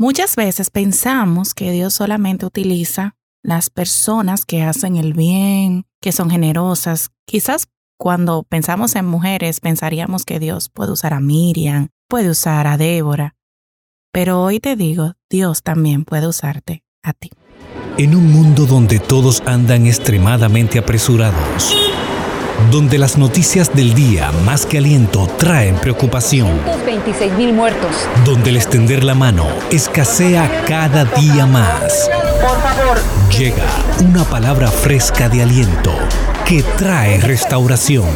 Muchas veces pensamos que Dios solamente utiliza las personas que hacen el bien, que son generosas. Quizás cuando pensamos en mujeres pensaríamos que Dios puede usar a Miriam, puede usar a Débora. Pero hoy te digo, Dios también puede usarte a ti. En un mundo donde todos andan extremadamente apresurados, donde las noticias del día más que aliento traen preocupación, 26 mil muertos, donde el extender la mano escasea cada día más. por favor, Llega una palabra fresca de aliento que trae restauración.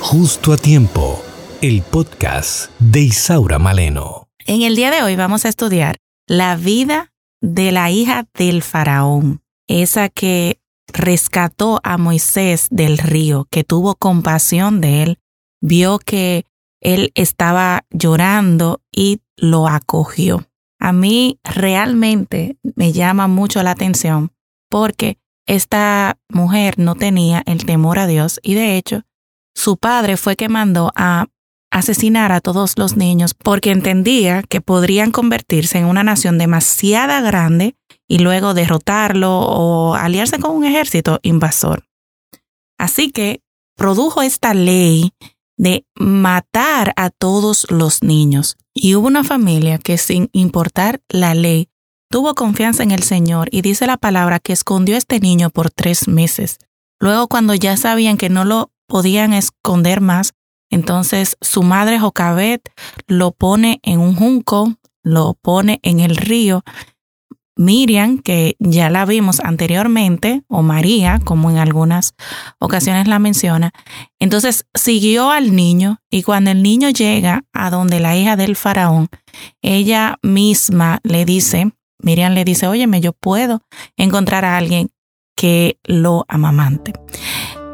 Justo a tiempo, el podcast de Isaura Maleno. En el día de hoy vamos a estudiar la vida de la hija del faraón, esa que rescató a Moisés del río, que tuvo compasión de él, vio que él estaba llorando y lo acogió. A mí realmente me llama mucho la atención porque esta mujer no tenía el temor a Dios y de hecho su padre fue que mandó a asesinar a todos los niños porque entendía que podrían convertirse en una nación demasiado grande y luego derrotarlo o aliarse con un ejército invasor. Así que produjo esta ley de matar a todos los niños. Y hubo una familia que sin importar la ley, tuvo confianza en el Señor y dice la palabra que escondió a este niño por tres meses. Luego cuando ya sabían que no lo podían esconder más, entonces su madre Jocabet lo pone en un junco, lo pone en el río. Miriam, que ya la vimos anteriormente, o María, como en algunas ocasiones la menciona, entonces siguió al niño y cuando el niño llega a donde la hija del faraón, ella misma le dice, Miriam le dice, óyeme, yo puedo encontrar a alguien que lo amamante.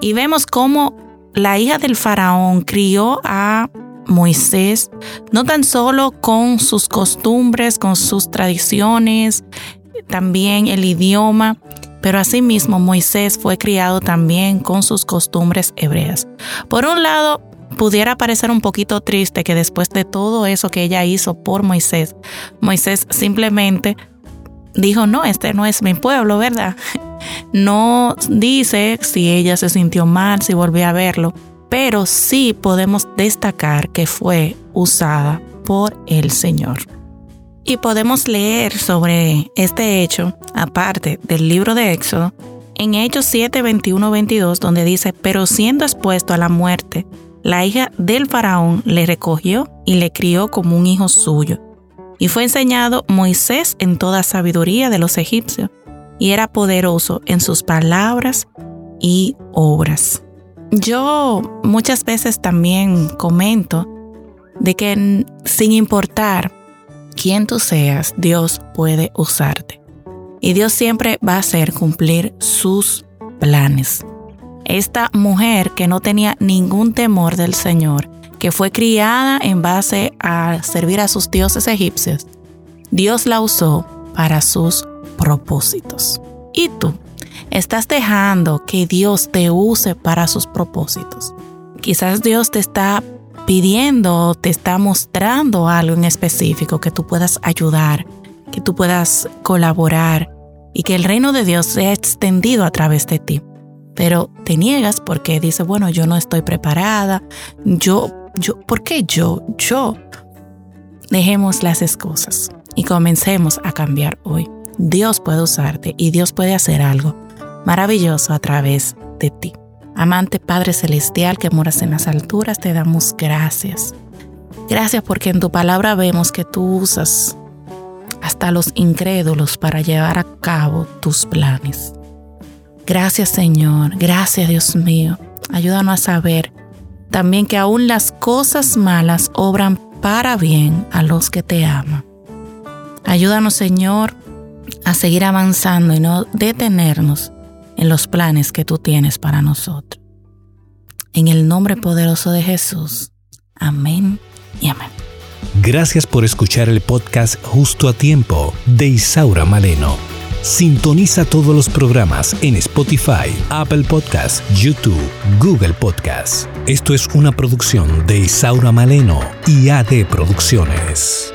Y vemos cómo la hija del faraón crió a Moisés, no tan solo con sus costumbres, con sus tradiciones, también el idioma, pero asimismo Moisés fue criado también con sus costumbres hebreas. Por un lado, pudiera parecer un poquito triste que después de todo eso que ella hizo por Moisés, Moisés simplemente dijo, no, este no es mi pueblo, ¿verdad? No dice si ella se sintió mal, si volvió a verlo, pero sí podemos destacar que fue usada por el Señor. Y podemos leer sobre este hecho, aparte del libro de Éxodo, en Hechos 7, 21, 22, donde dice, pero siendo expuesto a la muerte, la hija del faraón le recogió y le crió como un hijo suyo. Y fue enseñado Moisés en toda sabiduría de los egipcios, y era poderoso en sus palabras y obras. Yo muchas veces también comento de que sin importar quién tú seas, Dios puede usarte. Y Dios siempre va a hacer cumplir sus planes. Esta mujer que no tenía ningún temor del Señor, que fue criada en base a servir a sus dioses egipcios, Dios la usó para sus propósitos. ¿Y tú? ¿Estás dejando que Dios te use para sus propósitos? Quizás Dios te está pidiendo, te está mostrando algo en específico que tú puedas ayudar, que tú puedas colaborar y que el reino de Dios sea extendido a través de ti. Pero te niegas porque dices, bueno, yo no estoy preparada, yo, yo, ¿por qué yo? Yo. Dejemos las excusas y comencemos a cambiar hoy. Dios puede usarte y Dios puede hacer algo maravilloso a través de ti. Amante Padre Celestial que moras en las alturas, te damos gracias. Gracias porque en tu palabra vemos que tú usas hasta los incrédulos para llevar a cabo tus planes. Gracias Señor, gracias Dios mío. Ayúdanos a saber también que aún las cosas malas obran para bien a los que te aman. Ayúdanos Señor a seguir avanzando y no detenernos en los planes que tú tienes para nosotros. En el nombre poderoso de Jesús. Amén y amén. Gracias por escuchar el podcast Justo a Tiempo de Isaura Maleno. Sintoniza todos los programas en Spotify, Apple Podcasts, YouTube, Google Podcasts. Esto es una producción de Isaura Maleno y AD Producciones.